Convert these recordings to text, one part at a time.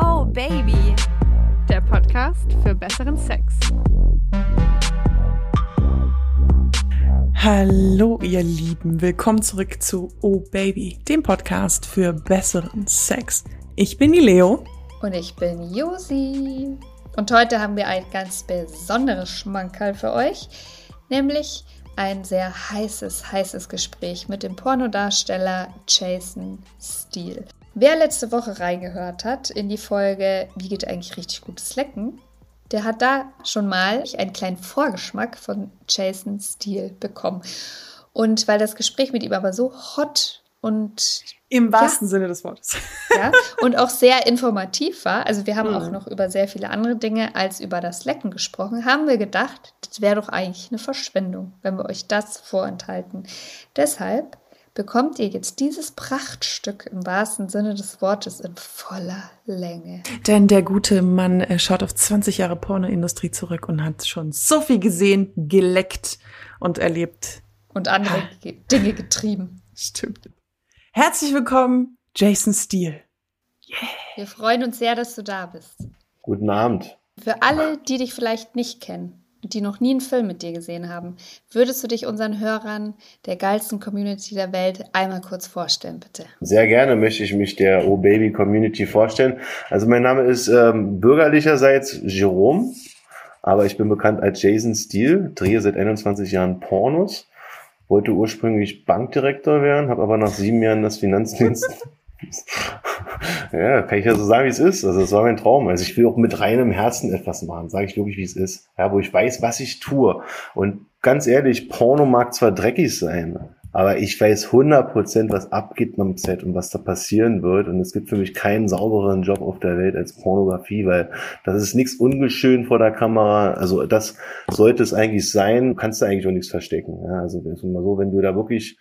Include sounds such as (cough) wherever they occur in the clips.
Oh Baby, der Podcast für besseren Sex. Hallo ihr Lieben, willkommen zurück zu Oh Baby, dem Podcast für besseren Sex. Ich bin die Leo. Und ich bin Josi. Und heute haben wir ein ganz besonderes Schmankerl für euch, nämlich ein sehr heißes, heißes Gespräch mit dem Pornodarsteller Jason Steele. Wer letzte Woche reingehört hat in die Folge Wie geht eigentlich richtig gutes Lecken, der hat da schon mal einen kleinen Vorgeschmack von Jason Steele bekommen. Und weil das Gespräch mit ihm aber so hot und im wahrsten ja, Sinne des Wortes. Ja, (laughs) und auch sehr informativ war. Also wir haben mhm. auch noch über sehr viele andere Dinge als über das Lecken gesprochen. Haben wir gedacht, das wäre doch eigentlich eine Verschwendung, wenn wir euch das vorenthalten. Deshalb bekommt ihr jetzt dieses Prachtstück im wahrsten Sinne des Wortes in voller Länge. Denn der gute Mann schaut auf 20 Jahre Pornoindustrie zurück und hat schon so viel gesehen, geleckt und erlebt. Und andere. Dinge getrieben. Stimmt. Herzlich willkommen, Jason Steele. Yeah. Wir freuen uns sehr, dass du da bist. Guten Abend. Für alle, die dich vielleicht nicht kennen, die noch nie einen Film mit dir gesehen haben, würdest du dich unseren Hörern der geilsten Community der Welt einmal kurz vorstellen, bitte? Sehr gerne möchte ich mich der Oh Baby Community vorstellen. Also mein Name ist ähm, bürgerlicherseits Jerome, aber ich bin bekannt als Jason Steele, drehe seit 21 Jahren Pornos, wollte ursprünglich Bankdirektor werden, habe aber nach sieben Jahren das Finanzdienst (laughs) ja, kann ich ja so sagen, wie es ist. Also das war mein Traum. Also ich will auch mit reinem Herzen etwas machen, sage ich wirklich, wie es ist. Ja, wo ich weiß, was ich tue. Und ganz ehrlich, Porno mag zwar dreckig sein, aber ich weiß 100%, was abgeht am Set und was da passieren wird. Und es gibt für mich keinen saubereren Job auf der Welt als Pornografie, weil das ist nichts ungeschön vor der Kamera. Also das sollte es eigentlich sein. Du kannst da eigentlich auch nichts verstecken. Ja, also ist immer so, wenn du da wirklich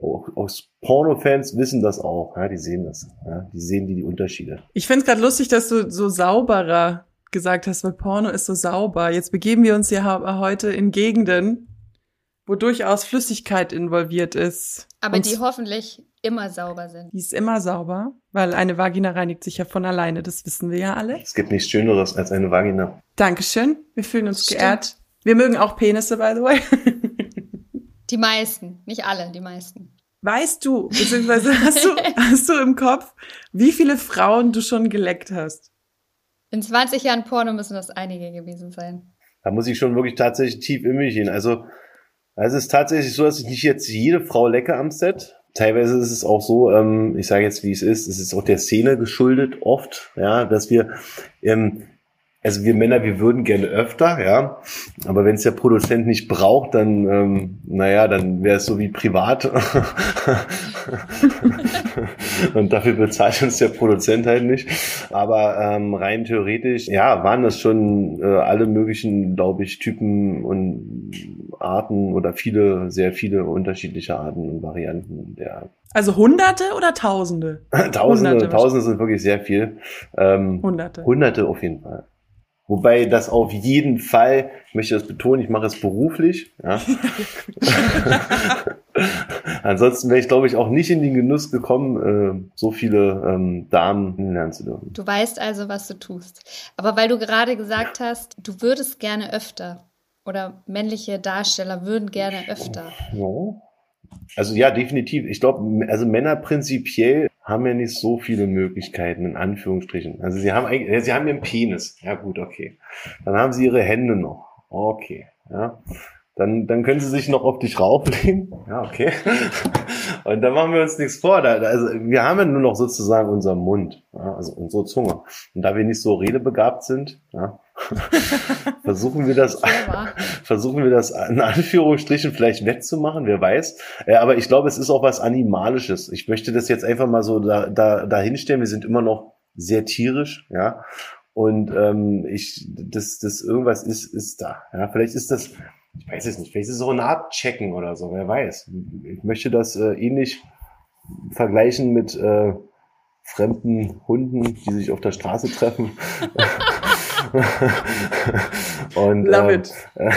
auch, auch Porno-Fans wissen das auch, ja, die sehen das, ja, die sehen die, die Unterschiede. Ich finde es gerade lustig, dass du so sauberer gesagt hast, weil Porno ist so sauber. Jetzt begeben wir uns ja heute in Gegenden, wo durchaus Flüssigkeit involviert ist. Aber Und die hoffentlich immer sauber sind. Die ist immer sauber, weil eine Vagina reinigt sich ja von alleine, das wissen wir ja alle. Es gibt nichts Schöneres als eine Vagina. Dankeschön, wir fühlen uns Stimmt. geehrt. Wir mögen auch Penisse, by the way. Die meisten, nicht alle, die meisten. Weißt du, beziehungsweise hast du, (laughs) hast du im Kopf, wie viele Frauen du schon geleckt hast? In 20 Jahren Porno müssen das einige gewesen sein. Da muss ich schon wirklich tatsächlich tief in mich gehen. Also, also es ist tatsächlich so, dass ich nicht jetzt jede Frau lecke am Set. Teilweise ist es auch so, ähm, ich sage jetzt, wie es ist, es ist auch der Szene geschuldet oft, ja, dass wir ähm, also wir Männer, wir würden gerne öfter, ja. Aber wenn es der Produzent nicht braucht, dann, ähm, naja, dann wäre es so wie privat. (laughs) und dafür bezahlt uns der Produzent halt nicht. Aber ähm, rein theoretisch, ja, waren das schon äh, alle möglichen, glaube ich, Typen und Arten oder viele, sehr viele unterschiedliche Arten und Varianten der also Hunderte oder Tausende? (laughs) Tausende, Hunderte Tausende sind wirklich sehr viel. Ähm, Hunderte. Hunderte auf jeden Fall. Wobei das auf jeden Fall, ich möchte das betonen, ich mache es beruflich. Ja. (laughs) Ansonsten wäre ich, glaube ich, auch nicht in den Genuss gekommen, äh, so viele ähm, Damen kennenlernen zu dürfen. Du weißt also, was du tust. Aber weil du gerade gesagt hast, du würdest gerne öfter oder männliche Darsteller würden gerne öfter. Ja. Also ja, definitiv. Ich glaube, also Männer prinzipiell haben ja nicht so viele Möglichkeiten, in Anführungsstrichen. Also sie haben eigentlich, sie haben ihren Penis. Ja gut, okay. Dann haben sie ihre Hände noch. Okay, ja. Dann, dann können sie sich noch auf dich rauflegen. Ja, okay. (laughs) Und dann machen wir uns nichts vor. Da, also wir haben ja nur noch sozusagen unseren Mund, ja, also unsere Zunge. Und da wir nicht so redebegabt sind, ja, (laughs) versuchen wir das, (laughs) versuchen wir das in Anführungsstrichen vielleicht wettzumachen, wer weiß. Äh, aber ich glaube, es ist auch was Animalisches. Ich möchte das jetzt einfach mal so da, da, dahinstellen. Wir sind immer noch sehr tierisch, ja. Und ähm, ich, das, das irgendwas ist, ist da. Ja, vielleicht ist das, ich weiß es nicht, vielleicht ist es so eine Art Checken oder so, wer weiß. Ich möchte das äh, ähnlich vergleichen mit äh, fremden Hunden, die sich auf der Straße treffen. (laughs) (laughs) und, Love ähm, it. (laughs)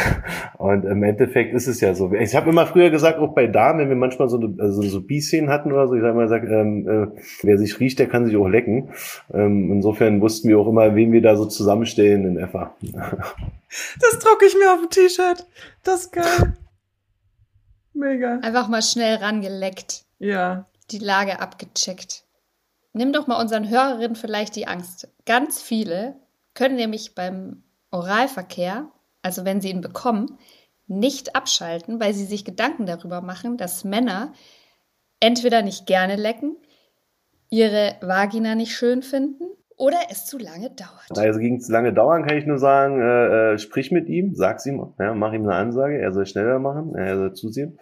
und im Endeffekt ist es ja so. Ich habe immer früher gesagt, auch bei Damen, wenn wir manchmal so, also so B-Szenen hatten oder so, ich habe immer gesagt, ähm, äh, wer sich riecht, der kann sich auch lecken. Ähm, insofern wussten wir auch immer, wen wir da so zusammenstellen in FA. (laughs) Das drucke ich mir auf ein T-Shirt. Das ist geil. Mega. Einfach mal schnell rangeleckt, Ja. die Lage abgecheckt. Nimm doch mal unseren Hörerinnen vielleicht die Angst. Ganz viele können nämlich beim Oralverkehr, also wenn sie ihn bekommen, nicht abschalten, weil sie sich Gedanken darüber machen, dass Männer entweder nicht gerne lecken, ihre Vagina nicht schön finden oder es zu lange dauert. Also gegen zu lange dauern kann ich nur sagen, äh, äh, sprich mit ihm, sag's ihm, ja, mach ihm eine Ansage, er soll schneller machen, er soll zusehen.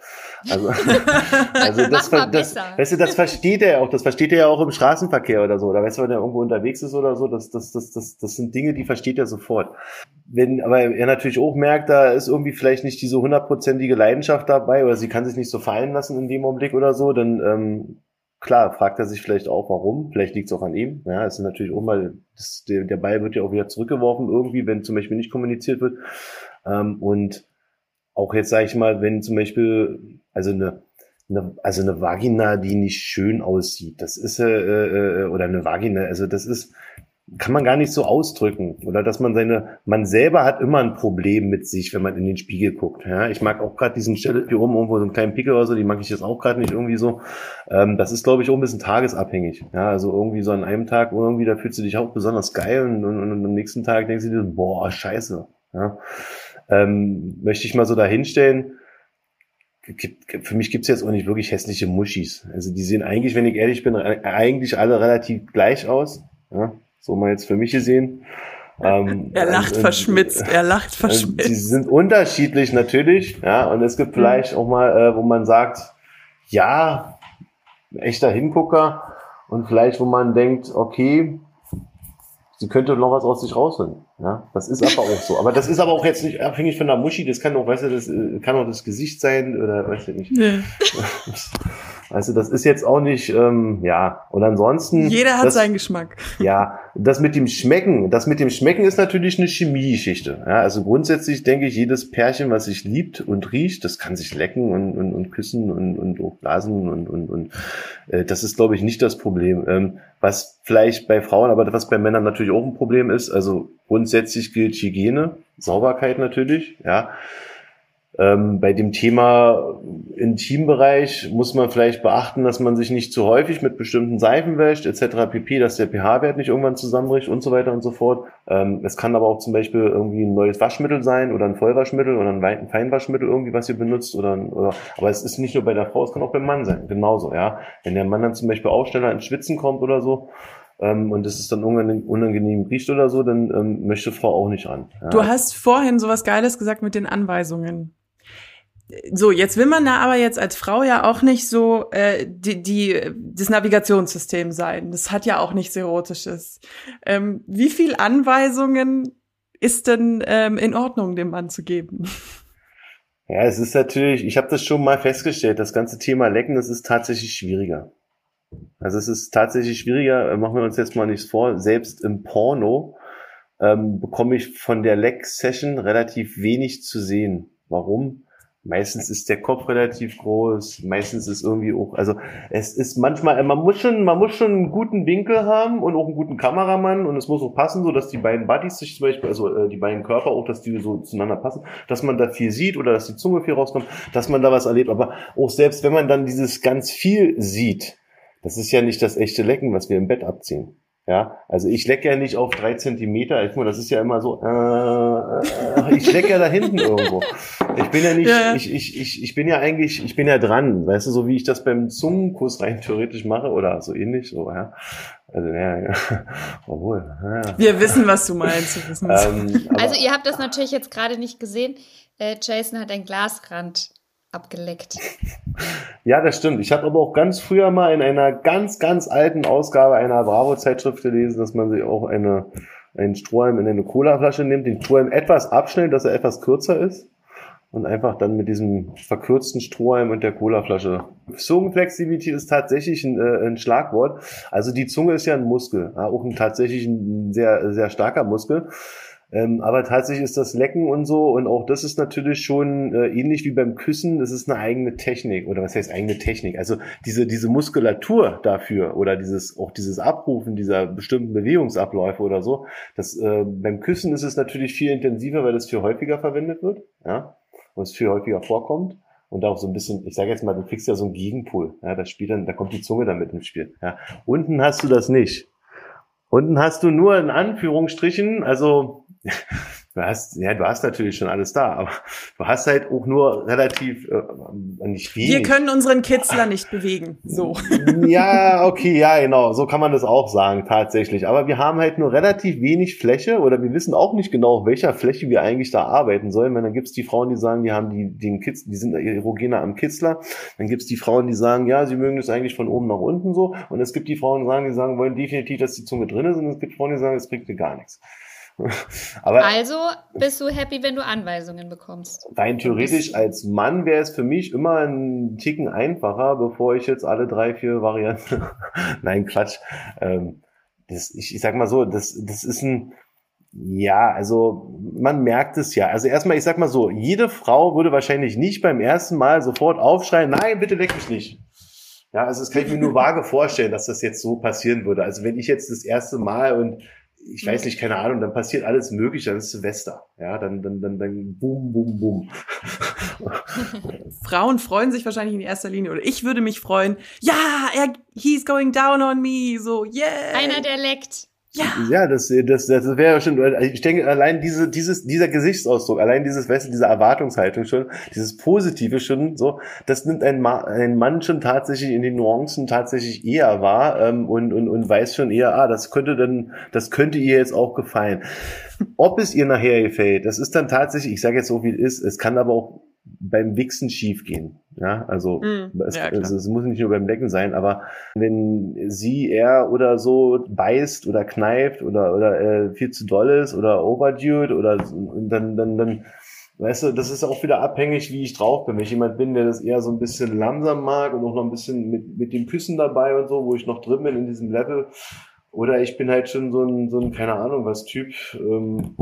Also, (laughs) also das, das, weißt du, das versteht er auch, das versteht er ja auch im Straßenverkehr oder so, oder weißt du, wenn er irgendwo unterwegs ist oder so, das, das, das, das, das sind Dinge, die versteht er sofort. Wenn, aber er natürlich auch merkt, da ist irgendwie vielleicht nicht diese hundertprozentige Leidenschaft dabei, oder sie kann sich nicht so fallen lassen in dem Augenblick oder so, dann ähm, Klar, fragt er sich vielleicht auch, warum. Vielleicht liegt es auch an ihm. Ja, es ist natürlich auch mal, das, der, der Ball wird ja auch wieder zurückgeworfen irgendwie, wenn zum Beispiel nicht kommuniziert wird. Ähm, und auch jetzt sage ich mal, wenn zum Beispiel, also eine, eine, also eine Vagina, die nicht schön aussieht, das ist äh, äh, oder eine Vagina, also das ist, kann man gar nicht so ausdrücken. Oder dass man seine, man selber hat immer ein Problem mit sich, wenn man in den Spiegel guckt. Ja, ich mag auch gerade diesen Stelle hier oben irgendwo so einen kleinen Pickel oder so, die mag ich jetzt auch gerade nicht irgendwie so. Ähm, das ist, glaube ich, auch ein bisschen tagesabhängig. Ja, also irgendwie so an einem Tag irgendwie, da fühlst du dich auch besonders geil und, und, und am nächsten Tag denkst du dir, boah, scheiße. Ja, ähm, möchte ich mal so dahinstellen. Für mich gibt's jetzt auch nicht wirklich hässliche Muschis. Also die sehen eigentlich, wenn ich ehrlich bin, eigentlich alle relativ gleich aus. Ja, so mal jetzt für mich gesehen. Ähm, (laughs) Er lacht und- verschmitzt, er lacht verschmitzt. sind unterschiedlich natürlich, ja, und es gibt vielleicht auch mal, äh, wo man sagt, ja, echter Hingucker und vielleicht, wo man denkt, okay, sie könnte noch was aus sich rausholen. Ja, das ist aber auch so. Aber das ist aber auch jetzt nicht abhängig von der Muschi, das kann auch, weißt du, das äh, kann auch das Gesicht sein oder weißt du nicht. Ja. (laughs) Also das ist jetzt auch nicht, ähm, ja. Und ansonsten. Jeder hat das, seinen Geschmack. (laughs) ja, das mit dem Schmecken, das mit dem Schmecken ist natürlich eine Chemiegeschichte. Ja, also grundsätzlich denke ich, jedes Pärchen, was sich liebt und riecht, das kann sich lecken und, und, und küssen und, und auch blasen und, und, und äh, das ist, glaube ich, nicht das Problem. Ähm, was vielleicht bei Frauen, aber was bei Männern natürlich auch ein Problem ist, also grundsätzlich gilt Hygiene, Sauberkeit natürlich, ja. Ähm, bei dem Thema Intimbereich muss man vielleicht beachten, dass man sich nicht zu häufig mit bestimmten Seifen wäscht, etc. pp., dass der pH-Wert nicht irgendwann zusammenbricht und so weiter und so fort. Ähm, es kann aber auch zum Beispiel irgendwie ein neues Waschmittel sein oder ein Vollwaschmittel oder ein Feinwaschmittel irgendwie, was ihr benutzt oder, oder aber es ist nicht nur bei der Frau, es kann auch beim Mann sein, genauso, ja. Wenn der Mann dann zum Beispiel auch schneller ins Schwitzen kommt oder so, ähm, und es ist dann unangenehm, unangenehm riecht oder so, dann ähm, möchte Frau auch nicht ran. Ja. Du hast vorhin sowas Geiles gesagt mit den Anweisungen. So, jetzt will man da aber jetzt als Frau ja auch nicht so äh, die, die das Navigationssystem sein. Das hat ja auch nichts Erotisches. Ähm, wie viel Anweisungen ist denn ähm, in Ordnung, dem Mann zu geben? Ja, es ist natürlich, ich habe das schon mal festgestellt, das ganze Thema Lecken, das ist tatsächlich schwieriger. Also es ist tatsächlich schwieriger, äh, machen wir uns jetzt mal nichts vor, selbst im Porno ähm, bekomme ich von der Leck-Session relativ wenig zu sehen. Warum? Meistens ist der Kopf relativ groß, meistens ist irgendwie auch, also es ist manchmal, man muss schon, man muss schon einen guten Winkel haben und auch einen guten Kameramann und es muss auch passen, so dass die beiden Buddies sich zum Beispiel, also äh, die beiden Körper auch, dass die so zueinander passen, dass man da viel sieht oder dass die Zunge viel rauskommt, dass man da was erlebt, aber auch selbst wenn man dann dieses ganz viel sieht, das ist ja nicht das echte Lecken, was wir im Bett abziehen. Ja, also ich lecke ja nicht auf drei Zentimeter. Ich, das ist ja immer so, äh, äh, ich lecke ja da hinten (laughs) irgendwo. Ich bin ja nicht, Ja. ich, ich, ich, ich bin ja eigentlich, ich bin ja dran, weißt du, so wie ich das beim Zungenkuss rein theoretisch mache oder so ähnlich, so, ja. Also, ja, ja. (laughs) obwohl, ja. Wir wissen, was du meinst. Ähm, Also ihr habt das natürlich jetzt gerade nicht gesehen. Äh, Jason hat einen Glasrand abgeleckt. Ja, das stimmt. Ich habe aber auch ganz früher mal in einer ganz, ganz alten Ausgabe einer Bravo-Zeitschrift gelesen, dass man sich auch eine, einen Strohhalm in eine Colaflasche nimmt, den Strohhalm etwas abschnellt, dass er etwas kürzer ist und einfach dann mit diesem verkürzten Strohhalm und der Colaflasche. Zungenflexibilität ist tatsächlich ein, äh, ein Schlagwort. Also die Zunge ist ja ein Muskel, ja, auch ein tatsächlich ein sehr, sehr starker Muskel. Ähm, aber tatsächlich ist das Lecken und so und auch das ist natürlich schon äh, ähnlich wie beim Küssen. Das ist eine eigene Technik oder was heißt eigene Technik? Also diese diese Muskulatur dafür oder dieses auch dieses Abrufen dieser bestimmten Bewegungsabläufe oder so. Das äh, beim Küssen ist es natürlich viel intensiver, weil das viel häufiger verwendet wird, ja, und es viel häufiger vorkommt und auch so ein bisschen, ich sage jetzt mal, du kriegst ja so einen Gegenpol. Ja, das spielt dann, da kommt die Zunge dann mit ins Spiel. Ja. Unten hast du das nicht. Unten hast du nur in Anführungsstrichen, also du hast, ja, du hast natürlich schon alles da, aber du hast halt auch nur relativ äh, nicht viel. Wir können unseren Kitzler nicht bewegen. So. (laughs) Ja, okay, ja, genau. So kann man das auch sagen, tatsächlich. Aber wir haben halt nur relativ wenig Fläche oder wir wissen auch nicht genau, auf welcher Fläche wir eigentlich da arbeiten sollen. Wenn dann gibt's die Frauen, die sagen, die haben die, den Kitz, die sind erogener am Kitzler. Dann gibt's die Frauen, die sagen, ja, sie mögen das eigentlich von oben nach unten so. Und es gibt die Frauen, die sagen, die sagen, wollen definitiv, dass die Zunge drin ist. Und es gibt Frauen, die sagen, es bringt mir gar nichts. (laughs) Aber also bist du happy, wenn du Anweisungen bekommst? Rein theoretisch als Mann wäre es für mich immer ein Ticken einfacher, bevor ich jetzt alle drei, vier Varianten. (laughs) Nein, Quatsch. Ähm, das, ich, ich sag mal so, das, das ist ein, ja, also man merkt es ja. Also erstmal, ich sag mal so, jede Frau würde wahrscheinlich nicht beim ersten Mal sofort aufschreien, nein, bitte leck mich nicht. Ja, also das kann ich mir nur vage vorstellen, dass das jetzt so passieren würde. Also wenn ich jetzt das erste Mal und ich weiß nicht, keine Ahnung, dann passiert alles mögliche, dann ist Silvester. Ja, dann, dann, dann, dann boom, boom, boom. (laughs) Frauen freuen sich wahrscheinlich in erster Linie, oder ich würde mich freuen, ja, er, he's going down on me, so, yeah. Einer, der leckt. Ja, ja das, das, das wäre schon, ich denke, allein diese, dieses, dieser Gesichtsausdruck, allein dieses, weißt du, diese Erwartungshaltung schon, dieses Positive schon, so, das nimmt ein, Ma ein Mann schon tatsächlich in den Nuancen tatsächlich eher wahr ähm, und, und, und weiß schon eher, ah, das könnte dann, das könnte ihr jetzt auch gefallen. Ob es ihr nachher gefällt, das ist dann tatsächlich, ich sage jetzt so, wie es ist, es kann aber auch beim Wichsen schief gehen. Ja, also mm, es, ja, es, es, muss nicht nur beim Lecken sein, aber wenn sie, er oder so beißt oder kneift oder oder äh, viel zu doll ist oder overdue oder dann dann dann weißt du, das ist auch wieder abhängig, wie ich drauf bin. Wenn ich jemand bin, der das eher so ein bisschen langsam mag und auch noch ein bisschen mit mit dem Küssen dabei und so, wo ich noch drin bin in diesem Level, oder ich bin halt schon so ein so ein keine Ahnung was Typ. Ähm,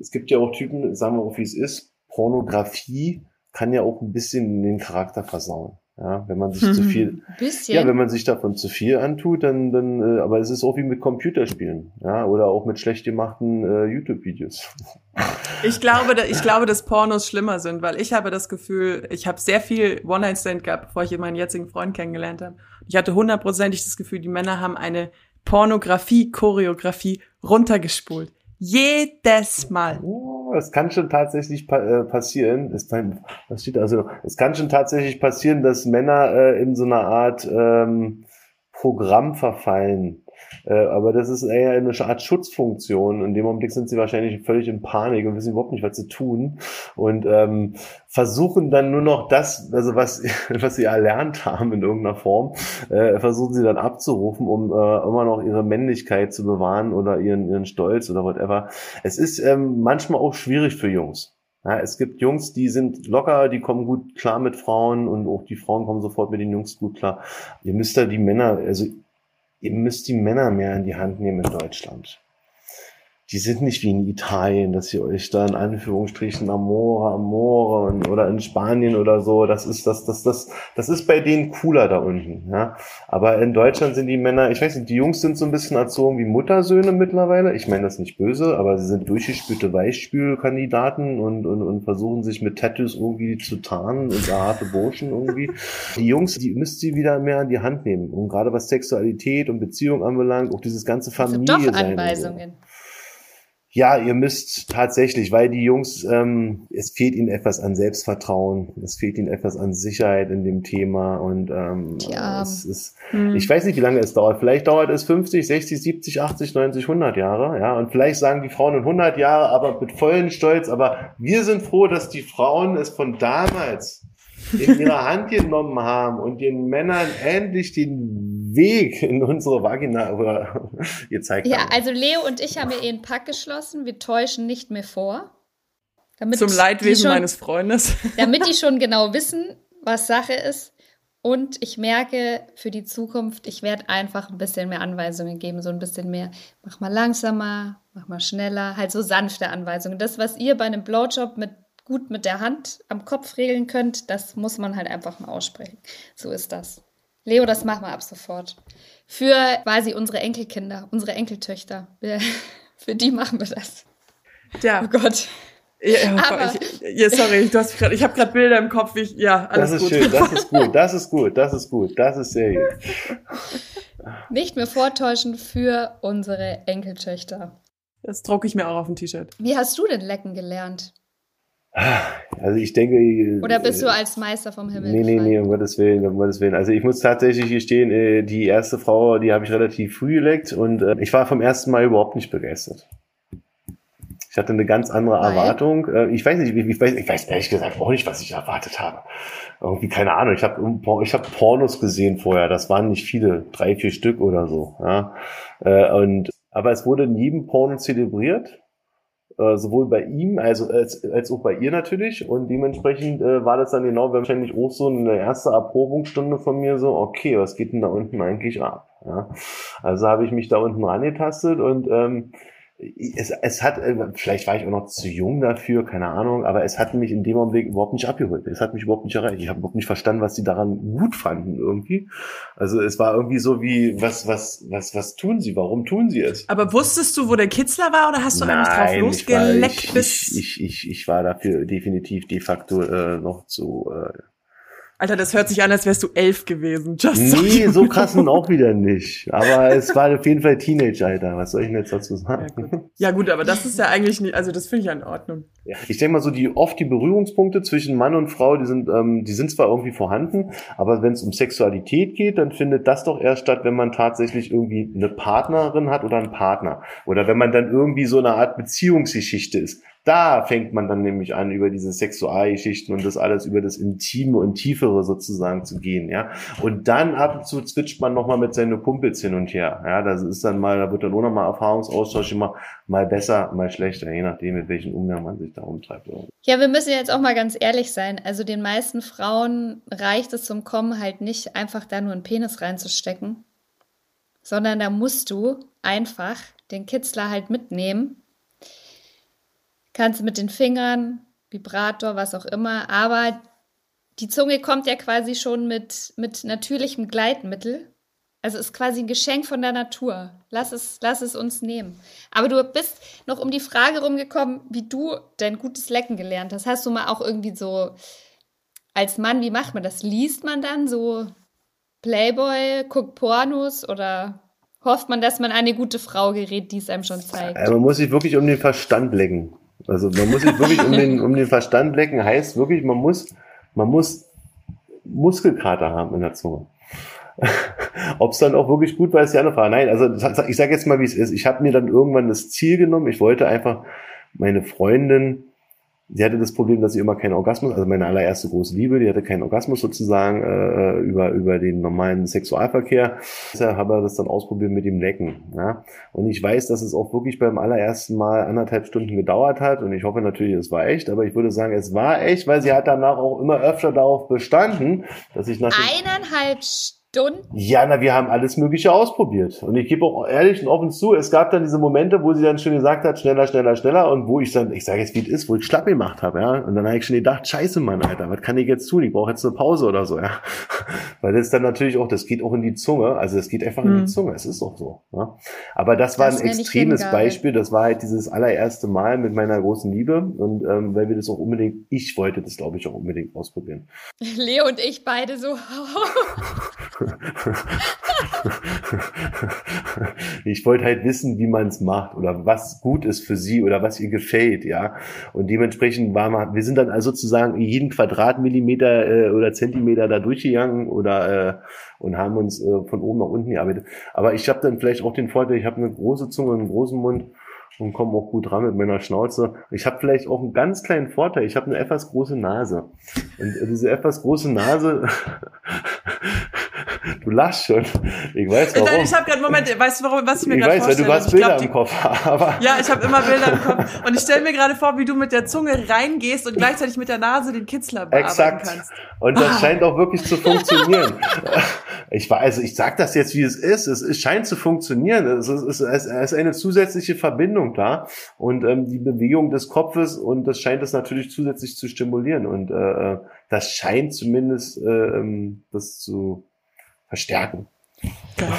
es gibt ja auch Typen, sagen wir auch wie es ist Pornografie kann ja auch ein bisschen den Charakter versauen. Ja, wenn man sich zu viel, bisschen. ja, wenn man sich davon zu viel antut, dann, dann, äh, aber es ist auch wie mit Computerspielen, ja, oder auch mit schlecht gemachten äh, YouTube-Videos. Ich glaube, da, ich glaube, dass Pornos schlimmer sind, weil ich habe das Gefühl, ich habe sehr viel One-Night-Stand gehabt, bevor ich meinen jetzigen Freund kennengelernt habe. Ich hatte hundertprozentig das Gefühl, die Männer haben eine Pornografie-Choreografie runtergespult. Jedes Mal. Oh, es kann schon tatsächlich pa äh, passieren. Ist mein, steht? Also, es kann schon tatsächlich passieren, dass Männer äh, in so einer Art ähm, Programm verfallen, aber das ist eher eine Art Schutzfunktion. In dem Augenblick sind sie wahrscheinlich völlig in Panik und wissen überhaupt nicht, was sie tun. Und ähm, versuchen dann nur noch das, also was, (laughs) was sie erlernt haben in irgendeiner Form, äh, versuchen sie dann abzurufen, um äh, immer noch ihre Männlichkeit zu bewahren oder ihren, ihren Stolz oder whatever. Es ist ähm, manchmal auch schwierig für Jungs. Ja, es gibt Jungs, die sind locker, die kommen gut klar mit Frauen und auch die Frauen kommen sofort mit den Jungs gut klar. Ihr müsst da die Männer, also ihr müsst die Männer mehr in die Hand nehmen in Deutschland. Die sind nicht wie in Italien, dass ihr euch da in Anführungsstrichen Amore, Amore und, oder in Spanien oder so, das ist, das, das, das, das ist bei denen cooler da unten, ja. Aber in Deutschland sind die Männer, ich weiß nicht, die Jungs sind so ein bisschen erzogen wie Muttersöhne mittlerweile. Ich meine das nicht böse, aber sie sind durchgespülte Weichspülkandidaten und, und, und versuchen sich mit Tattoos irgendwie zu tarnen und harte Burschen irgendwie. Die Jungs, die müsst ihr wieder mehr an die Hand nehmen. Und gerade was Sexualität und Beziehung anbelangt, auch dieses ganze Familie also doch Anweisungen. So. Ja, ihr müsst tatsächlich, weil die Jungs, ähm, es fehlt ihnen etwas an Selbstvertrauen, es fehlt ihnen etwas an Sicherheit in dem Thema und ähm, ja. es ist, hm. ich weiß nicht, wie lange es dauert. Vielleicht dauert es 50, 60, 70, 80, 90, 100 Jahre, ja, und vielleicht sagen die Frauen in 100 Jahre, aber mit vollen Stolz. Aber wir sind froh, dass die Frauen es von damals in ihre Hand genommen haben und den Männern endlich den Weg in unsere Vagina (laughs) gezeigt ja, haben. Ja, also Leo und ich haben ja eh einen Pakt geschlossen. Wir täuschen nicht mehr vor. Zum Leidwesen schon, meines Freundes. (laughs) Damit die schon genau wissen, was Sache ist. Und ich merke für die Zukunft, ich werde einfach ein bisschen mehr Anweisungen geben, so ein bisschen mehr, mach mal langsamer, mach mal schneller, halt so sanfte Anweisungen. Das, was ihr bei einem Blowjob mit gut mit der Hand am Kopf regeln könnt, das muss man halt einfach mal aussprechen. So ist das. Leo, das machen wir ab sofort. Für quasi unsere Enkelkinder, unsere Enkeltöchter. (laughs) Für die machen wir das. Ja. Oh Gott. Ja, Aber, ich, ja, sorry, du hast grad, ich habe gerade Bilder im Kopf. Ich, ja, alles das ist gut. schön, das ist gut, das ist gut, das ist gut, das ist sehr gut. Nicht mehr vortäuschen für unsere Enkeltöchter. Das drucke ich mir auch auf ein T-Shirt. Wie hast du denn lecken gelernt? Also ich denke. Oder bist du als Meister vom Himmel? Nee, nee, nee, um Gottes Willen, um Gottes Willen. Also ich muss tatsächlich gestehen, äh, die erste Frau, die habe ich relativ früh geleckt und äh, ich war vom ersten Mal überhaupt nicht begeistert. Ich hatte eine ganz andere? Erwartung. Äh, Ich weiß nicht, ich weiß, ich weiß ehrlich gesagt auch nicht, was ich erwartet habe. Irgendwie keine Ahnung. Ich habe ich hab Pornos gesehen vorher. Das waren nicht viele, drei, vier Stück oder so. Ja. Äh, Und aber es wurde in jedem Porno zelebriert äh, sowohl bei ihm also als, als auch bei ihr natürlich und dementsprechend äh, war das dann genau wahrscheinlich auch so eine erste Erprobungsstunde von mir so okay was geht denn da unten eigentlich ab ja? also habe ich mich da unten rangetastet und ähm, es, es hat, äh, vielleicht war ich auch noch zu jung dafür, keine Ahnung, aber es hat mich in dem Augenblick überhaupt nicht abgeholt. Es hat mich überhaupt nicht erreicht. Ich habe überhaupt nicht verstanden, was sie daran gut fanden irgendwie. Also es war irgendwie so wie, was, was, was, was tun sie? Warum tun sie es? Aber wusstest du, wo der Kitzler war oder hast du einfach drauf Nein, losgeleckt ich war, ich, ich, ich, ich war dafür definitiv de facto äh, noch zu. Äh, Alter, das hört sich an, als wärst du elf gewesen. Just nee, so know. krass nun auch (laughs) wieder nicht. Aber es war auf jeden Fall Teenage-Alter. Was soll ich denn jetzt dazu Ja sagen? gut. ja gut, aber das ist ja eigentlich nicht, also das finde ich ja in Ordnung. Ja, ich denke mal so, die oft die Berührungspunkte zwischen Mann und Frau, die sind, ähm, die sind zwar irgendwie vorhanden, aber wenn es um Sexualität geht, dann findet das doch erst statt, wenn man tatsächlich irgendwie eine Partnerin hat oder einen Partner. Oder wenn man dann irgendwie so eine Art Beziehungsgeschichte ist. Da fängt man dann nämlich an, über diese Sexualgeschichten und das alles über das Intime und Tiefere sozusagen zu gehen, ja. Und dann ab und zu zwitscht man nochmal mit seinen Kumpels hin und her, ja. Das ist dann mal, da wird dann auch nochmal Erfahrungsaustausch immer mal besser, mal schlechter, je nachdem, mit welchem Umgang man sich da umtreibt. Ja, wir müssen jetzt auch mal ganz ehrlich sein. Also den meisten Frauen reicht es zum Kommen halt nicht, einfach da nur einen Penis reinzustecken, sondern da musst du einfach den Kitzler halt mitnehmen. Kannst du mit den Fingern, Vibrator, was auch immer, aber die Zunge kommt ja quasi schon mit, mit natürlichem Gleitmittel. Also ist quasi ein Geschenk von der Natur. Lass es, lass es uns nehmen. Aber du bist noch um die Frage rumgekommen, wie du dein gutes Lecken gelernt hast. Hast du mal auch irgendwie so als Mann, wie macht man das? Liest man dann so Playboy, guckt Pornos oder hofft man, dass man an eine gute Frau gerät, die es einem schon zeigt? Also man muss sich wirklich um den Verstand lecken. Also man muss sich wirklich um den, um den Verstand lecken, heißt wirklich, man muss, man muss Muskelkater haben in der Zunge. (laughs) Ob es dann auch wirklich gut war, ist die andere Frage. Nein, also ich sage jetzt mal, wie es ist. Ich habe mir dann irgendwann das Ziel genommen. Ich wollte einfach meine Freundin, sie hatte das Problem, dass sie immer keinen Orgasmus, also meine allererste große Liebe, die hatte keinen Orgasmus sozusagen äh, über über den normalen Sexualverkehr. Deshalb habe ich das dann ausprobiert mit dem Lecken. Ja? Und ich weiß, dass es auch wirklich beim allerersten Mal anderthalb Stunden gedauert hat. Und ich hoffe natürlich, es war echt. Aber ich würde sagen, es war echt, weil sie hat danach auch immer öfter darauf bestanden, dass ich nach Eineinhalb Stunden? Ja, na, wir haben alles Mögliche ausprobiert. Und ich gebe auch ehrlich und offen zu, es gab dann diese Momente, wo sie dann schon gesagt hat, schneller, schneller, schneller, und wo ich dann, ich sage jetzt, wie es ist, wo ich schlapp gemacht habe, ja. Und dann habe ich schon gedacht, scheiße, Mann, Alter, was kann ich jetzt tun? Ich brauche jetzt eine Pause oder so, ja. (laughs) Weil das dann natürlich auch, das geht auch in die Zunge, also es geht einfach in Hm. die Zunge, es ist auch so. Ja? Aber das war Das ein nenne ich extremes. Beispiel, das war halt dieses allererste Mal mit meiner großen Liebe und ähm, weil wir das auch unbedingt, ich wollte das glaube ich auch unbedingt ausprobieren. (laughs) Leo und ich beide so. (laughs) (laughs) ich wollte halt wissen, wie man es macht oder was gut ist für sie oder was ihr gefällt, ja. Und dementsprechend war man, wir sind dann also sozusagen jeden Quadratmillimeter äh, oder Zentimeter da durchgegangen oder äh, und haben uns äh, von oben nach unten gearbeitet. Aber ich habe dann vielleicht auch den Vorteil, ich habe eine große Zunge und einen großen Mund und komme auch gut ran mit meiner Schnauze. Ich habe vielleicht auch einen ganz kleinen Vorteil. Ich habe eine etwas große Nase. Und äh, diese etwas große Nase (laughs) Du lachst schon. Ich weiß warum. Nein, ich habe gerade Moment, weißt du warum, was ich mir ich gerade weiß, weil vorstelle? du hast Ich Bilder glaub, die- im Kopf, aber (laughs) Ja, ich habe immer Bilder im Kopf. Und ich stelle mir gerade vor, wie du mit der Zunge reingehst und gleichzeitig mit der Nase den Kitzler bearbeiten exakt. kannst. Und das scheint auch wirklich zu (laughs) funktionieren. Ich weiß, also ich sag das jetzt, wie es ist. Es, es scheint zu funktionieren. Es ist, es, ist, es ist eine zusätzliche Verbindung da und ähm, die Bewegung des Kopfes und das scheint es natürlich zusätzlich zu stimulieren und äh, äh, das scheint zumindest äh, ähm, das zu verstärken.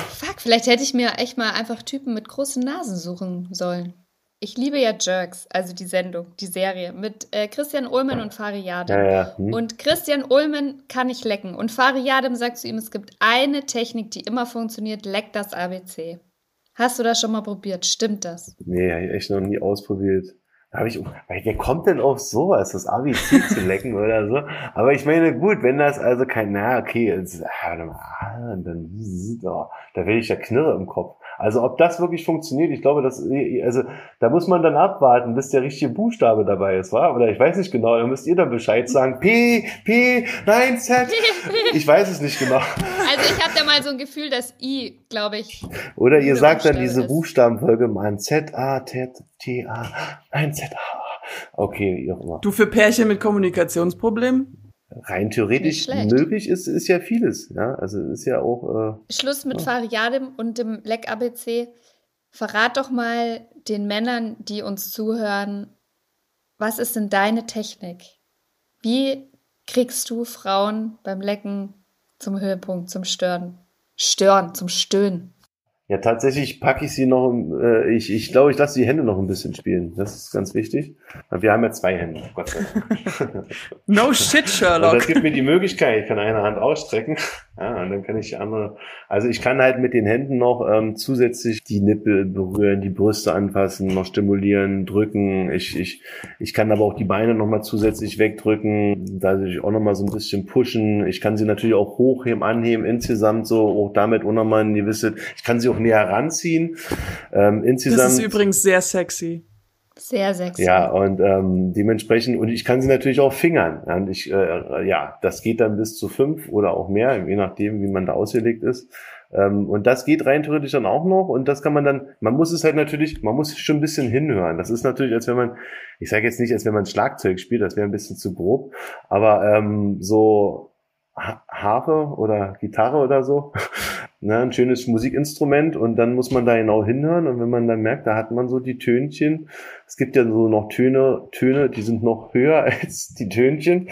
Fuck, vielleicht hätte ich mir echt mal einfach Typen mit großen Nasen suchen sollen. Ich liebe ja Jerks, also die Sendung, die Serie mit äh, Christian Ulmen und Fari Yadem. Ja, ja. Hm. Und Christian Ulmen kann nicht lecken. Und Fari Yadem sagt zu ihm, es gibt eine Technik, die immer funktioniert, leck das ABC. Hast du das schon mal probiert? Stimmt das? Nee, hab ich echt noch nie ausprobiert. Da hab ich, wer kommt denn auf sowas, das ABC zu lecken oder so? Aber ich meine, gut, wenn das also kein, na okay, jetzt, ah, dann, ah, dann oh, da werde ich ja Knirre im Kopf. Also ob das wirklich funktioniert, ich glaube, das, also da muss man dann abwarten, bis der richtige Buchstabe dabei ist, war? Oder ich weiß nicht genau, da müsst ihr dann Bescheid sagen. P, P, nein, Z. (laughs) Ich weiß es nicht genau. Also ich habe da mal so ein Gefühl, dass I, glaube ich. Oder ihr sagt dann diese ist. Buchstabenfolge mal Z, A, T, T, A, nein, Z, A. Okay, wie auch immer. Du für Pärchen mit Kommunikationsproblemen? Rein theoretisch möglich ist, ist ja vieles. Ja, also ist ja auch. Äh, Schluss mit Fari Yadem und dem Leck ABC. Verrat doch mal den Männern, die uns zuhören, was ist denn deine Technik? Wie kriegst du Frauen beim Lecken zum Höhepunkt, zum Stören? Stören, zum Stöhnen. Ja, tatsächlich packe ich sie noch. Äh, ich ich glaube, ich lasse die Hände noch ein bisschen spielen. Das ist ganz wichtig. Wir haben ja zwei Hände. Gott sei Dank. (laughs) No shit, Und das Sherlock. gibt mir die Möglichkeit, ich kann eine Hand ausstrecken. Ja, und dann kann ich die andere. Also ich kann halt mit den Händen noch ähm, zusätzlich die Nippel berühren, die Brüste anfassen, noch stimulieren, drücken. Ich, ich, ich kann aber auch die Beine nochmal zusätzlich wegdrücken, dadurch auch nochmal so ein bisschen pushen. Ich kann sie natürlich auch hochheben, anheben, insgesamt so, auch damit auch nochmal ein gewisses, ich kann sie auch näher ranziehen. Ähm, insgesamt. Das ist übrigens sehr sexy. Sehr sexy. Ja, und ähm, dementsprechend, und ich kann sie natürlich auch fingern. Ja, Und ich, äh, ja, das geht dann bis zu fünf oder auch mehr, je nachdem, wie man da ausgelegt ist. Ähm, und das geht rein theoretisch dann auch noch. Und das kann man dann, man muss es halt natürlich, man muss schon ein bisschen hinhören. Das ist natürlich, als wenn man, ich sage jetzt nicht, als wenn man Schlagzeug spielt, das wäre ein bisschen zu grob, aber ähm, so Ha- Harfe oder Gitarre oder so, ne, ein schönes Musikinstrument und dann muss man da genau hinhören und wenn man dann merkt, da hat man so die Tönchen, es gibt ja so noch Töne, Töne, die sind noch höher (laughs) als die Tönchen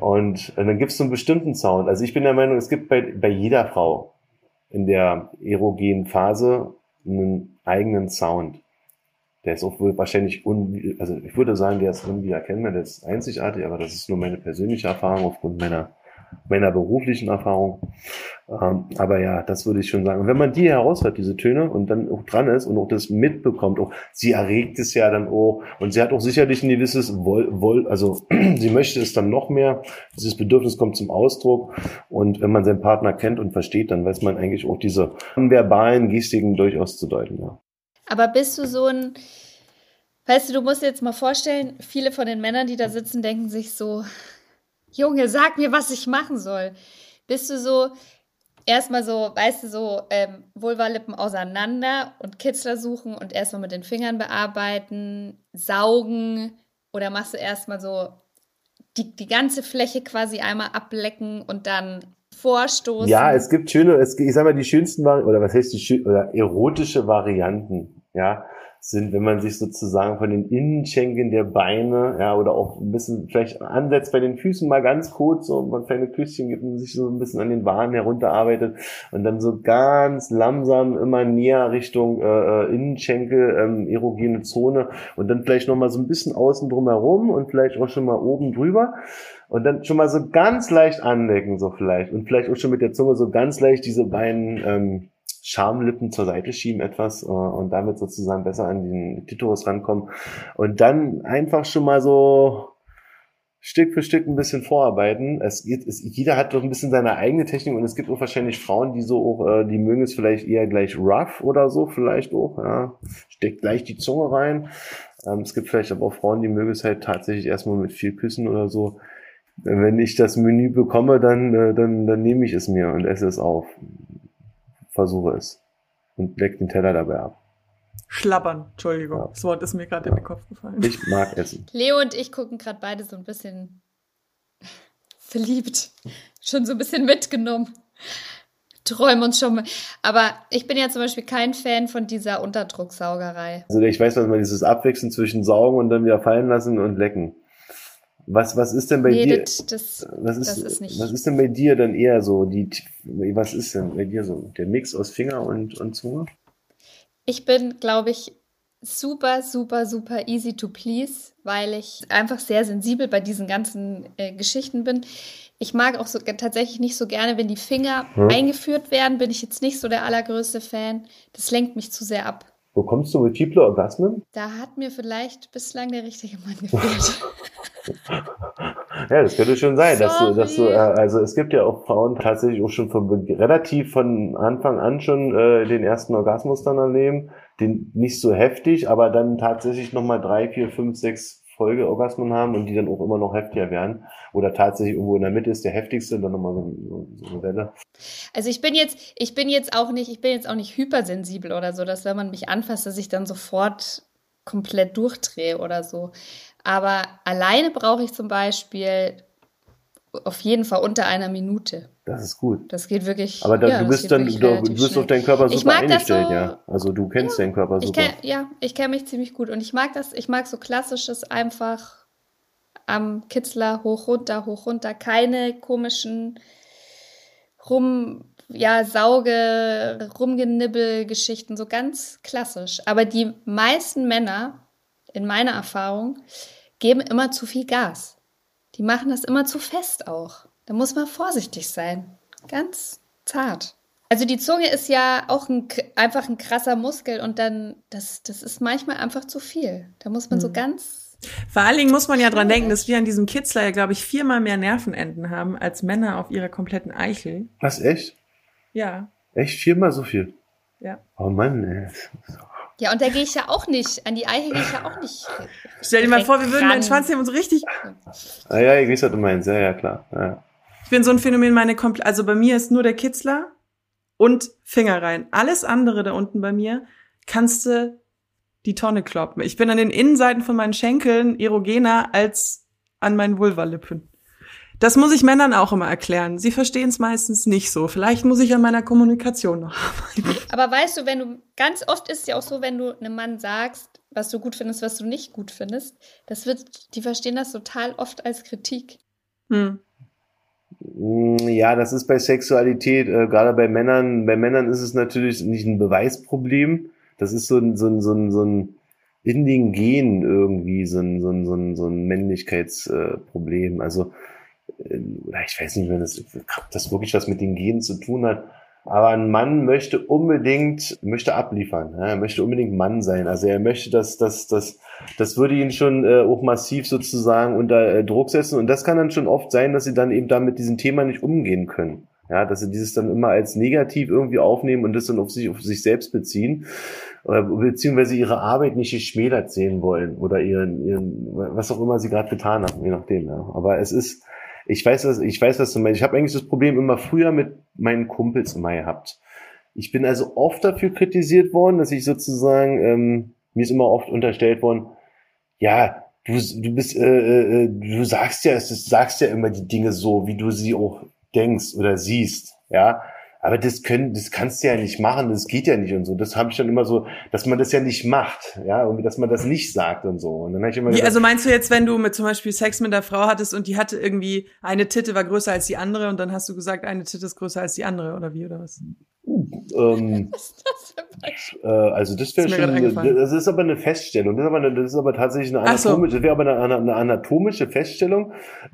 und, äh, dann gibt es so einen bestimmten Sound. Also ich bin der Meinung, es gibt bei, bei jeder Frau in der erogenen Phase einen eigenen Sound. Der ist auch wohl wahrscheinlich, un, also ich würde sagen, der ist unwiedererkennbar, der ist einzigartig, aber das ist nur meine persönliche Erfahrung aufgrund meiner meiner beruflichen Erfahrung. Ähm, aber ja, das würde ich schon sagen. Und wenn man die heraushört, diese Töne, und dann auch dran ist und auch das mitbekommt, auch sie erregt es ja dann auch, und sie hat auch sicherlich ein gewisses Woll, Woll also (clears throat) sie möchte es dann noch mehr, dieses Bedürfnis kommt zum Ausdruck. Und wenn man seinen Partner kennt und versteht, dann weiß man eigentlich auch diese verbalen Gestiken durchaus zu deuten. Ja. Aber bist du so ein, weißt du, du musst dir jetzt mal vorstellen, viele von den Männern, die da sitzen, denken sich so, Junge, sag mir, was ich machen soll. Bist du so, erstmal so, weißt du, so ähm, Vulvalippen auseinander und Kitzler suchen und erstmal mit den Fingern bearbeiten, saugen oder machst du erstmal so die, die ganze Fläche quasi einmal ablecken und dann vorstoßen? Ja, es gibt schöne, es, ich sag mal, die schönsten Vari oder was heißt die oder erotische Varianten, ja, sind, wenn man sich sozusagen von den Innenschenkeln der Beine, ja, oder auch ein bisschen vielleicht ansetzt bei den Füßen mal ganz kurz, so man kleine Küsschen gibt und sich so ein bisschen an den Waden herunterarbeitet und dann so ganz langsam immer näher Richtung äh, äh, Innenschenkel, ähm, erogene Zone und dann vielleicht nochmal so ein bisschen außen drum herum und vielleicht auch schon mal oben drüber und dann schon mal so ganz leicht anlecken, so vielleicht. Und vielleicht auch schon mit der Zunge so ganz leicht diese beiden ähm, Schamlippen zur Seite schieben etwas äh, und damit sozusagen besser an den Klitoris rankommen. Und dann einfach schon mal so Stück für Stück ein bisschen vorarbeiten. Es geht, es, jeder hat doch ein bisschen seine eigene Technik und es gibt auch wahrscheinlich Frauen, die so auch, äh, die mögen es vielleicht eher gleich rough oder so, vielleicht auch, ja. Steckt gleich die Zunge rein. Ähm, es gibt vielleicht aber auch Frauen, die mögen es halt tatsächlich erstmal mit viel Küssen oder so wenn ich das Menü bekomme, dann, äh, dann, dann nehme ich es mir und esse es auf. Versuche es. Und leck den Teller dabei ab. Schlabbern, Entschuldigung. Ja. Das Wort ist mir gerade in den Kopf gefallen. Ich mag Essen. (laughs) Leo und ich gucken gerade beide so ein bisschen (laughs) verliebt. Schon so ein bisschen mitgenommen. Träumen uns schon mal. Aber ich bin ja zum Beispiel kein Fan von dieser Unterdrucksaugerei. Also ich weiß, was man dieses Abwechseln zwischen saugen und dann wieder fallen lassen und lecken. Was, was ist denn bei nee, dir? das, das, Was ist, das ist nicht. was ist denn bei dir dann eher so die, was ist denn bei dir so? Der Mix aus Finger und, und Zunge? Ich bin, glaube ich, super, super, super easy to please, weil ich einfach sehr sensibel bei diesen ganzen äh, Geschichten bin. Ich mag auch so tatsächlich nicht so gerne, wenn die Finger Hm. eingeführt werden, bin ich jetzt nicht so der allergrößte Fan. Das lenkt mich zu sehr ab. Bekommst du multiple Orgasmen? Da hat mir vielleicht bislang der richtige Mann gefehlt. (laughs) Ja, das könnte schon sein, dass du, dass du, Sorry. äh, also es gibt ja auch Frauen tatsächlich auch schon von, relativ von Anfang an schon äh, den ersten Orgasmus dann erleben, den nicht so heftig, aber dann tatsächlich nochmal drei, vier, fünf, sechs Folgeorgasmen haben und die dann auch immer noch heftiger werden. Oder tatsächlich irgendwo in der Mitte ist der heftigste, dann nochmal so, so, so eine Welle. Also ich bin jetzt, ich bin jetzt auch nicht, ich bin jetzt auch nicht hypersensibel oder so, dass wenn man mich anfasst, dass ich dann sofort komplett durchdrehe oder so. Aber alleine brauche ich zum Beispiel auf jeden Fall unter einer Minute. Das ist gut. Das geht wirklich. Aber dann, ja, du bist dann, du, bist auf deinen Körper Ich super eingestellt, so- ja. Also du kennst deinen Körper Ich super. kenn, ja, ich kenne mich ziemlich gut und ich mag das, ich mag so klassisches einfach am Kitzler hoch runter, hoch runter, keine komischen rum, ja, Sauge, Rumgenibbel-Geschichten, so ganz klassisch. Aber die meisten Männer, in meiner Erfahrung, geben immer zu viel Gas. Die machen das immer zu fest auch. Da muss man vorsichtig sein. Ganz zart. Also die Zunge ist ja auch ein, einfach ein krasser Muskel und dann, das, das ist manchmal einfach zu viel. Da muss man so Mhm. ganz. Vor allen Dingen muss man ja dran denken, dass wir an diesem Kitzler ja, glaube ich, viermal mehr Nervenenden haben als Männer auf ihrer kompletten Eichel. Was, echt? Ja, Echt viermal so viel? ja. Oh Mann, ey. Ja, und da gehe ich ja auch nicht, an die Eichel gehe ich ja auch nicht. Stell dir mal vor, wir würden meinen ran. Schwanz nehmen und so richtig. Ah ja, ich weiß, was du meinst. Ja, ja, klar. Ja. Ich bin so ein Phänomen, meine komple also bei mir ist nur der Kitzler und Finger rein. Alles andere da unten bei mir kannst du die Tonne kloppen. Ich bin an den Innenseiten von meinen Schenkeln erogener als an meinen Vulvalippen. Das muss ich Männern auch immer erklären. Sie verstehen es meistens nicht so. Vielleicht muss ich an meiner Kommunikation noch arbeiten. Aber weißt du, wenn du, ganz oft ist es ja auch so, wenn du einem Mann sagst, was du gut findest, was du nicht gut findest, das wird, die verstehen das total oft als Kritik. Hm. Mm, Ja, das ist bei Sexualität, äh, gerade bei Männern, bei Männern ist es natürlich nicht ein Beweisproblem. Das ist so ein, so ein, so ein, so ein in den Genen irgendwie so ein, so ein, so ein, so ein Männlichkeitsproblem. Also, äh, oder ich weiß nicht, wenn das, das wirklich was mit den Genen zu tun hat. Aber ein Mann möchte unbedingt, möchte abliefern. Er möchte unbedingt Mann sein. Also er möchte, dass, dass, dass, das würde ihn schon äh, auch massiv sozusagen unter äh, Druck setzen. Und das kann dann schon oft sein, dass sie dann eben da mit diesem Thema nicht umgehen können. Ja, dass sie dieses dann immer als negativ irgendwie aufnehmen und das dann auf sich, auf sich selbst beziehen. Oder beziehungsweise ihre Arbeit nicht geschmälert sehen wollen oder ihren, ihren was auch immer sie gerade getan haben, je nachdem. Ja. Aber es ist, ich weiß, was, ich weiß, was du meinst. Ich habe eigentlich das Problem immer früher mit meinen Kumpels immer gehabt. Ich bin also oft dafür kritisiert worden, dass ich sozusagen, ähm, mir ist immer oft unterstellt worden, ja, du, du bist, äh, äh, du sagst ja, du sagst ja immer die Dinge so, wie du sie auch denkst oder siehst, ja. Aber das können, das kannst du ja nicht machen, das geht ja nicht und so. Das habe ich dann immer so, dass man das ja nicht macht, ja, und dass man das nicht sagt und so. Und dann habe ich immer Wie, gesagt, also meinst du jetzt, wenn du mit zum Beispiel Sex mit einer Frau hattest und die hatte irgendwie eine Titte war größer als die andere und dann hast du gesagt, eine Titte ist größer als die andere oder wie oder was? Ähm, (laughs) Was ist das für ein Beispiel? Äh, also das wäre schon, das ist aber eine Feststellung. Das ist aber, eine, das ist aber tatsächlich eine so. anatomische, das wäre aber eine, eine anatomische Feststellung.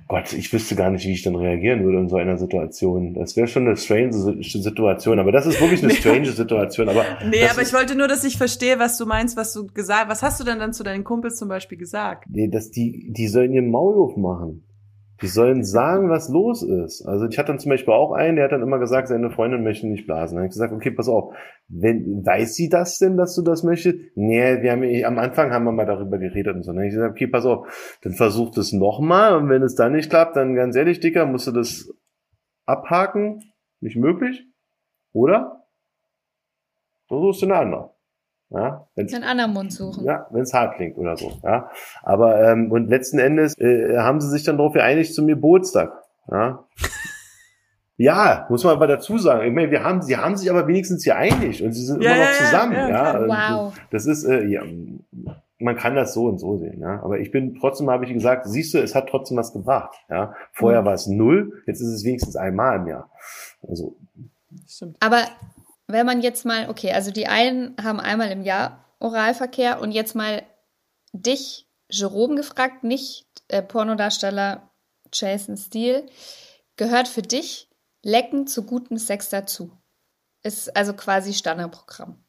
Gott, ich wüsste gar nicht, wie ich dann reagieren würde in so einer Situation. Das wäre schon eine strange Si- Situation. Aber das ist wirklich eine (laughs) strange Situation. Aber Nee, aber ist, ich wollte nur, dass ich verstehe, was du meinst, was du gesagt Was hast du denn dann zu deinen Kumpels zum Beispiel gesagt? nee, dass die, die sollen ihren Maul aufmachen. Die sollen sagen, was los ist. Also ich hatte dann zum Beispiel auch einen, der hat dann immer gesagt, seine Freundin möchte nicht blasen. Dann habe ich gesagt, okay, pass auf, wenn, weiß sie das denn, dass du das möchtest? Nee, wir haben, am Anfang haben wir mal darüber geredet und so. Dann habe ich gesagt, okay, pass auf, dann versuch das nochmal und wenn es dann nicht klappt, dann ganz ehrlich, Dicker, musst du das abhaken. Nicht möglich. Oder? So suchst du eine andere. Ja, wenn's, einen anderen Mund suchen. Ja, wenn es hart klingt oder so. Ja, aber ähm, und letzten Endes äh, haben sie sich dann darauf geeinigt zum Geburtstag. Ja. (laughs) Ja, muss man aber dazu sagen. Ich meine, wir haben, sie haben sich aber wenigstens geeinigt und sie sind ja, immer noch zusammen. Ja, ja, ja. Wow. Das ist, äh, ja, man kann das so und so sehen. Ja, aber ich bin trotzdem habe ich gesagt, siehst du, es hat trotzdem was gebracht. Ja, vorher mhm. war es null, jetzt ist es wenigstens einmal im Jahr. Also. Stimmt. Aber wenn man jetzt mal, okay, also die einen haben einmal im Jahr Oralverkehr und jetzt mal dich, Jerome, gefragt, nicht äh, Pornodarsteller Jason Steele, gehört für dich Lecken zu gutem Sex dazu? Ist also quasi Standardprogramm.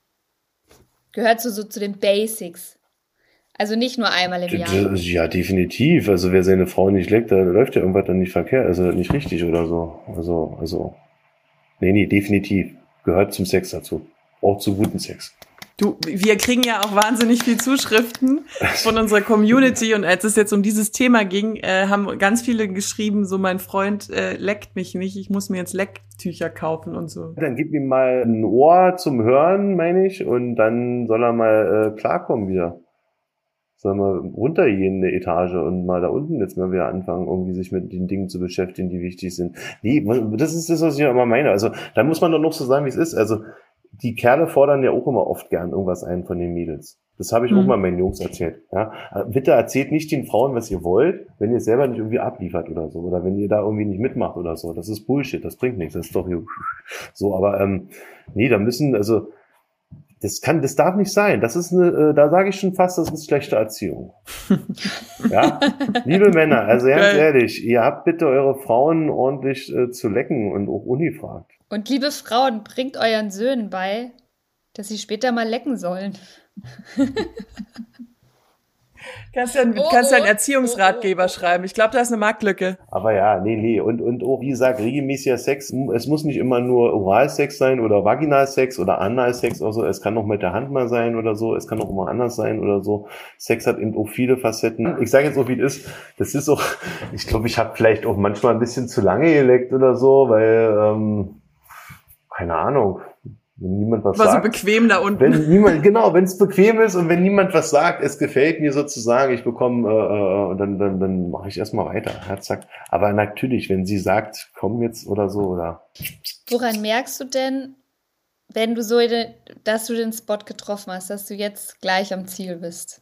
Gehört so, so zu den Basics. Also nicht nur einmal im Jahr. Ja, definitiv. Also wer seine Frau nicht leckt, da läuft ja irgendwas dann nicht verkehrt, also nicht richtig oder so. Also, also. Nee, nee, definitiv gehört zum Sex dazu. Auch zu guten Sex. Du, wir kriegen ja auch wahnsinnig viel Zuschriften von unserer Community und als es jetzt um dieses Thema ging, äh, haben ganz viele geschrieben, so mein Freund äh, leckt mich nicht, ich muss mir jetzt Lecktücher kaufen und so. Dann gib ihm mal ein Ohr zum Hören, meine ich, und dann soll er mal äh, klarkommen wieder. Soll mal runtergehen eine Etage und mal da unten jetzt mal wieder anfangen, irgendwie sich mit den Dingen zu beschäftigen, die wichtig sind. Nee, das ist das, was ich immer meine. Also da muss man doch noch so sagen, wie es ist. Also die Kerle fordern ja auch immer oft gern irgendwas ein von den Mädels. Das habe ich mhm. auch mal meinen Jungs erzählt. Ja? Bitte erzählt nicht den Frauen, was ihr wollt, wenn ihr selber nicht irgendwie abliefert oder so. Oder wenn ihr da irgendwie nicht mitmacht oder so. Das ist Bullshit, das bringt nichts. Das ist doch so. Aber ähm, nee, da müssen, also das kann, das darf nicht sein. Das ist eine, äh, da sage ich schon fast, das ist schlechte Erziehung. (laughs) ja, liebe Männer, also ganz ehrlich, ihr habt bitte eure Frauen ordentlich äh, zu lecken und auch unifragt. Und liebe Frauen, bringt euren Söhnen bei, dass sie später mal lecken sollen. (laughs) Kannst ja, oh, kannst ja einen oh, Erziehungsratgeber oh, oh, schreiben. Ich glaube, da ist eine Marktlücke. Aber ja, nee, nee. Und, und auch, wie gesagt, regelmäßiger Sex. Es muss nicht immer nur Oralsex sein oder Vaginalsex oder Analsex oder so. Es kann auch mit der Hand mal sein oder so. Es kann auch immer anders sein oder so. Sex hat eben auch viele Facetten. Ich sage jetzt auch, wie es ist. Das ist auch, ich glaube, ich habe vielleicht auch manchmal ein bisschen zu lange geleckt oder so, weil, ähm, keine Ahnung wenn niemand was War sagt. so bequem da unten. Wenn niemand, genau, wenn es bequem ist und wenn niemand was sagt, es gefällt mir sozusagen, ich bekomme, äh, äh, dann, dann, dann mache ich erstmal weiter. Ja, zack. Aber natürlich, wenn sie sagt, komm jetzt oder so, oder. Woran merkst du denn, wenn du so, dass du den Spot getroffen hast, dass du jetzt gleich am Ziel bist?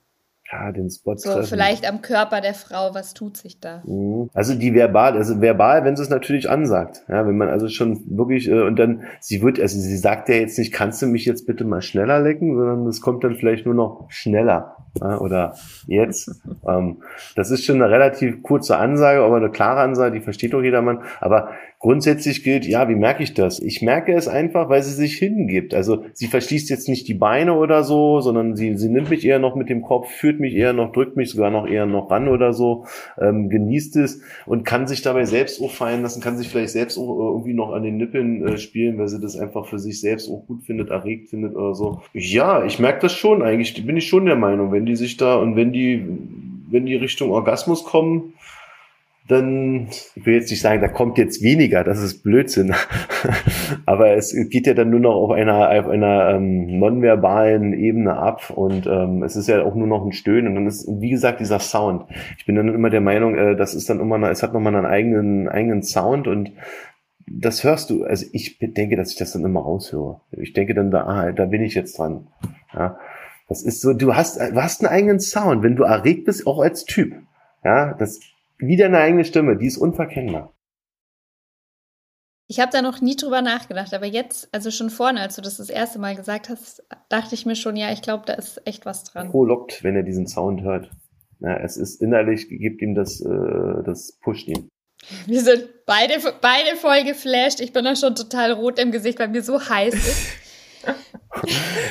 Ja, den Spot so, treffen. vielleicht am Körper der Frau, was tut sich da? Mhm. Also die verbal, also verbal, wenn sie es natürlich ansagt, ja, wenn man also schon wirklich äh, und dann sie wird, also sie sagt ja jetzt nicht, kannst du mich jetzt bitte mal schneller lecken, sondern es kommt dann vielleicht nur noch schneller oder jetzt. ähm, das ist schon eine relativ kurze Ansage, aber eine klare Ansage, die versteht doch jedermann. Aber Grundsätzlich gilt, ja, wie merke ich das? Ich merke es einfach, weil sie sich hingibt. Also sie verschließt jetzt nicht die Beine oder so, sondern sie, sie nimmt mich eher noch mit dem Kopf, führt mich eher noch, drückt mich sogar noch eher noch ran oder so, ähm, genießt es und kann sich dabei selbst auch fallen lassen, kann sich vielleicht selbst auch irgendwie noch an den Nippeln äh, spielen, weil sie das einfach für sich selbst auch gut findet, erregt findet oder so. Ja, ich merke das schon eigentlich, bin ich schon der Meinung, wenn die sich da und wenn die, wenn die Richtung Orgasmus kommen, dann, ich will jetzt nicht sagen, da kommt jetzt weniger, das ist Blödsinn. (laughs) Aber es geht ja dann nur noch auf einer, auf einer ähm, nonverbalen Ebene ab und ähm, es ist ja auch nur noch ein Stöhnen und dann ist, wie gesagt, dieser Sound. Ich bin dann immer der Meinung, äh, das ist dann immer, es hat nochmal einen eigenen, eigenen Sound und das hörst du, also ich denke, dass ich das dann immer raushöre. Ich denke dann da, ah, da bin ich jetzt dran. Ja, das ist so, du hast, du hast einen eigenen Sound, wenn du erregt bist, auch als Typ. Ja, das wie deine eigene Stimme, die ist unverkennbar. Ich habe da noch nie drüber nachgedacht, aber jetzt, also schon vorne, als du das das erste Mal gesagt hast, dachte ich mir schon, ja, ich glaube, da ist echt was dran. Frohlockt, wenn er diesen Sound hört. Ja, es ist innerlich, gibt ihm das, äh, das pusht ihn. Wir sind beide, beide voll geflasht. Ich bin da schon total rot im Gesicht, weil mir so heiß ist. (laughs)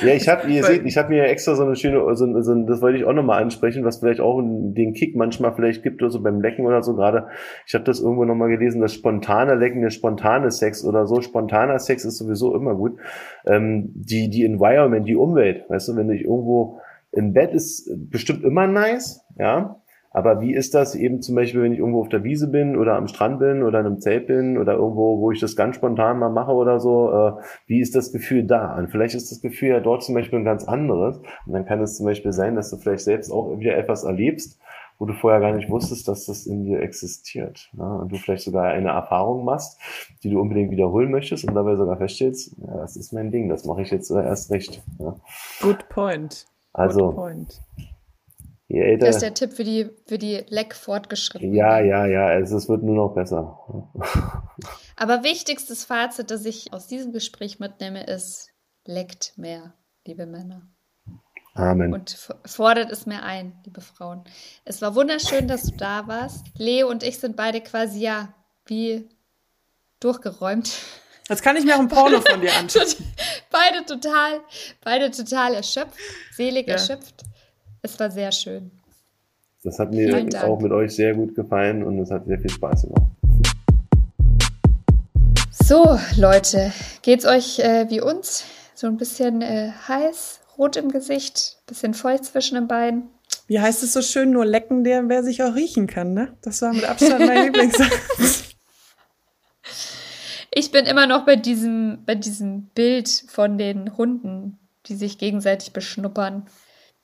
ja, ich habe, ihr seht, ich habe mir extra so eine schöne, so, so, das wollte ich auch nochmal ansprechen, was vielleicht auch den Kick manchmal vielleicht gibt oder so beim Lecken oder so gerade. Ich habe das irgendwo nochmal gelesen, das spontane Lecken, der spontane Sex oder so. Spontaner Sex ist sowieso immer gut. Ähm, die, die Environment, die Umwelt, weißt du, wenn ich irgendwo im Bett ist bestimmt immer nice, ja. Aber wie ist das eben zum Beispiel, wenn ich irgendwo auf der Wiese bin oder am Strand bin oder in einem Zelt bin oder irgendwo, wo ich das ganz spontan mal mache oder so, äh, wie ist das Gefühl da? Und vielleicht ist das Gefühl ja dort zum Beispiel ein ganz anderes. Und dann kann es zum Beispiel sein, dass du vielleicht selbst auch wieder etwas erlebst, wo du vorher gar nicht wusstest, dass das in dir existiert. Ne? Und du vielleicht sogar eine Erfahrung machst, die du unbedingt wiederholen möchtest und dabei sogar feststellst, ja, das ist mein Ding, das mache ich jetzt erst recht. Ja? Good point. Also, Good point. Je älter, Das ist der Tipp für die, für die Leck fortgeschritten. ja, ja, ja, es, es wird nur noch besser. (laughs) Aber wichtigstes Fazit, das ich aus diesem Gespräch mitnehme, ist, leckt mehr, liebe Männer. Amen. Und fordert es mehr ein, liebe Frauen. Es war wunderschön, dass du da warst. Leo und ich sind beide quasi ja wie durchgeräumt. Jetzt kann ich mir auch ein Porno von dir (laughs) anschauen. beide total, beide total erschöpft, selig Ja. erschöpft. Es war sehr schön. Das hat mir auch mit euch sehr gut gefallen und es hat sehr viel Spaß gemacht. So, Leute, geht's euch äh, wie uns? So ein bisschen äh, heiß, rot im Gesicht, bisschen feucht zwischen den Beinen. Wie heißt es so schön, nur lecken der, wer sich auch riechen kann, ne? Das war mit Abstand mein (laughs) Lieblingssatz. Ich bin immer noch bei diesem, bei diesem Bild von den Hunden, die sich gegenseitig beschnuppern.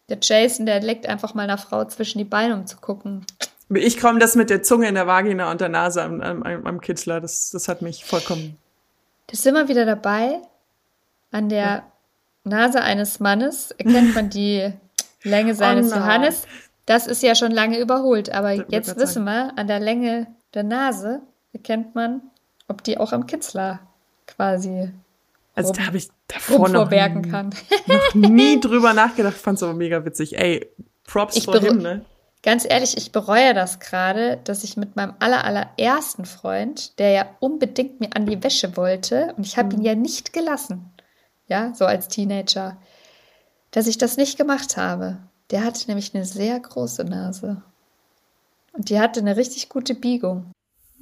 Der Jason, der leckt einfach mal einer Frau zwischen die Beine, um zu gucken. Ich komme das mit der Zunge in der Vagina und der Nase am, am, am Kitzler. Das, das hat mich vollkommen. Das sind wir wieder dabei. An der Nase eines Mannes erkennt man die (laughs) Länge seines nein. Johannes. Das ist ja schon lange überholt, aber wollte jetzt wissen wir, an der Länge der Nase erkennt man, ob die auch am Kitzler quasi Also da habe ich davor noch, noch nie (laughs) drüber nachgedacht. Fand's aber mega witzig. Ey, Props Ich vor ne? Ganz ehrlich, ich bereue das gerade, dass ich mit meinem aller, allerersten Freund, der ja unbedingt mir an die Wäsche wollte, und ich habe ihn ja nicht gelassen, ja, so als Teenager, dass ich das nicht gemacht habe. Der hatte nämlich eine sehr große Nase. Und die hatte eine richtig gute Biegung.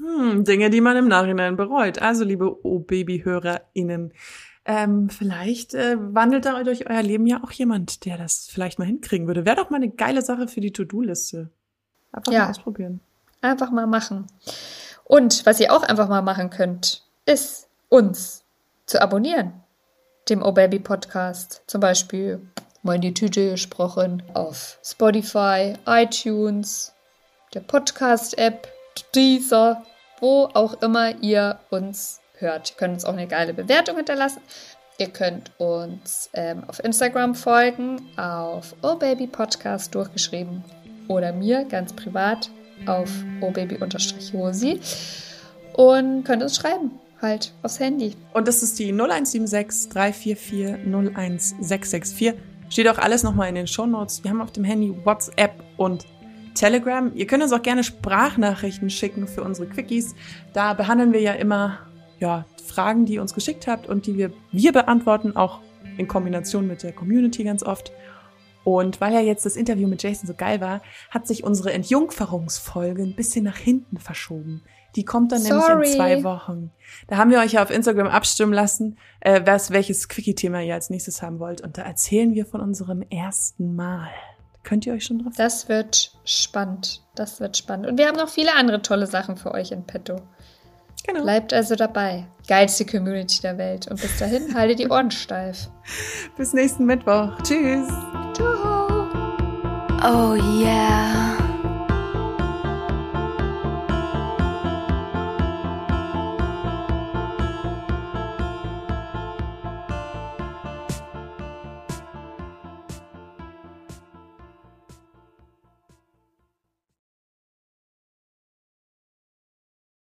Hm, Dinge, die man im Nachhinein bereut. Also, liebe O-Baby-HörerInnen, ähm, vielleicht äh, wandelt da durch euer Leben ja auch jemand, der das vielleicht mal hinkriegen würde. Wäre doch mal eine geile Sache für die To-Do-Liste. Einfach Ja. mal ausprobieren. Einfach mal machen. Und was ihr auch einfach mal machen könnt, ist uns zu abonnieren. Dem Oh Baby Podcast. Zum Beispiel mal in die Tüte gesprochen auf Spotify, iTunes, der Podcast-App, Deezer, wo auch immer ihr uns hört. Ihr könnt uns auch eine geile Bewertung hinterlassen. Ihr könnt uns ähm, auf Instagram folgen, auf Baby Podcast durchgeschrieben oder mir ganz privat auf obaby-josi und könnt uns schreiben, halt aufs Handy. Und das ist die 0176 344 01664. Steht auch alles nochmal in den Shownotes. Wir haben auf dem Handy WhatsApp und Telegram. Ihr könnt uns auch gerne Sprachnachrichten schicken für unsere Quickies. Da behandeln wir ja immer ja, Fragen, die ihr uns geschickt habt und die wir, wir beantworten, auch in Kombination mit der Community ganz oft. Und weil ja jetzt das Interview mit Jason so geil war, hat sich unsere Entjungferungsfolge ein bisschen nach hinten verschoben. Die kommt dann nämlich Sorry. in zwei Wochen. Da haben wir euch ja auf Instagram abstimmen lassen, äh, was, welches Quickie-Thema ihr als nächstes haben wollt. Und da erzählen wir von unserem ersten Mal. Könnt ihr euch schon drauf Das wird spannend. Das wird spannend. Und wir haben noch viele andere tolle Sachen für euch in petto. Genau. Bleibt also dabei. Geilste Community der Welt. Und bis dahin, (laughs) haltet die Ohren steif. Bis nächsten Mittwoch. Tschüss. Ciao. Oh yeah.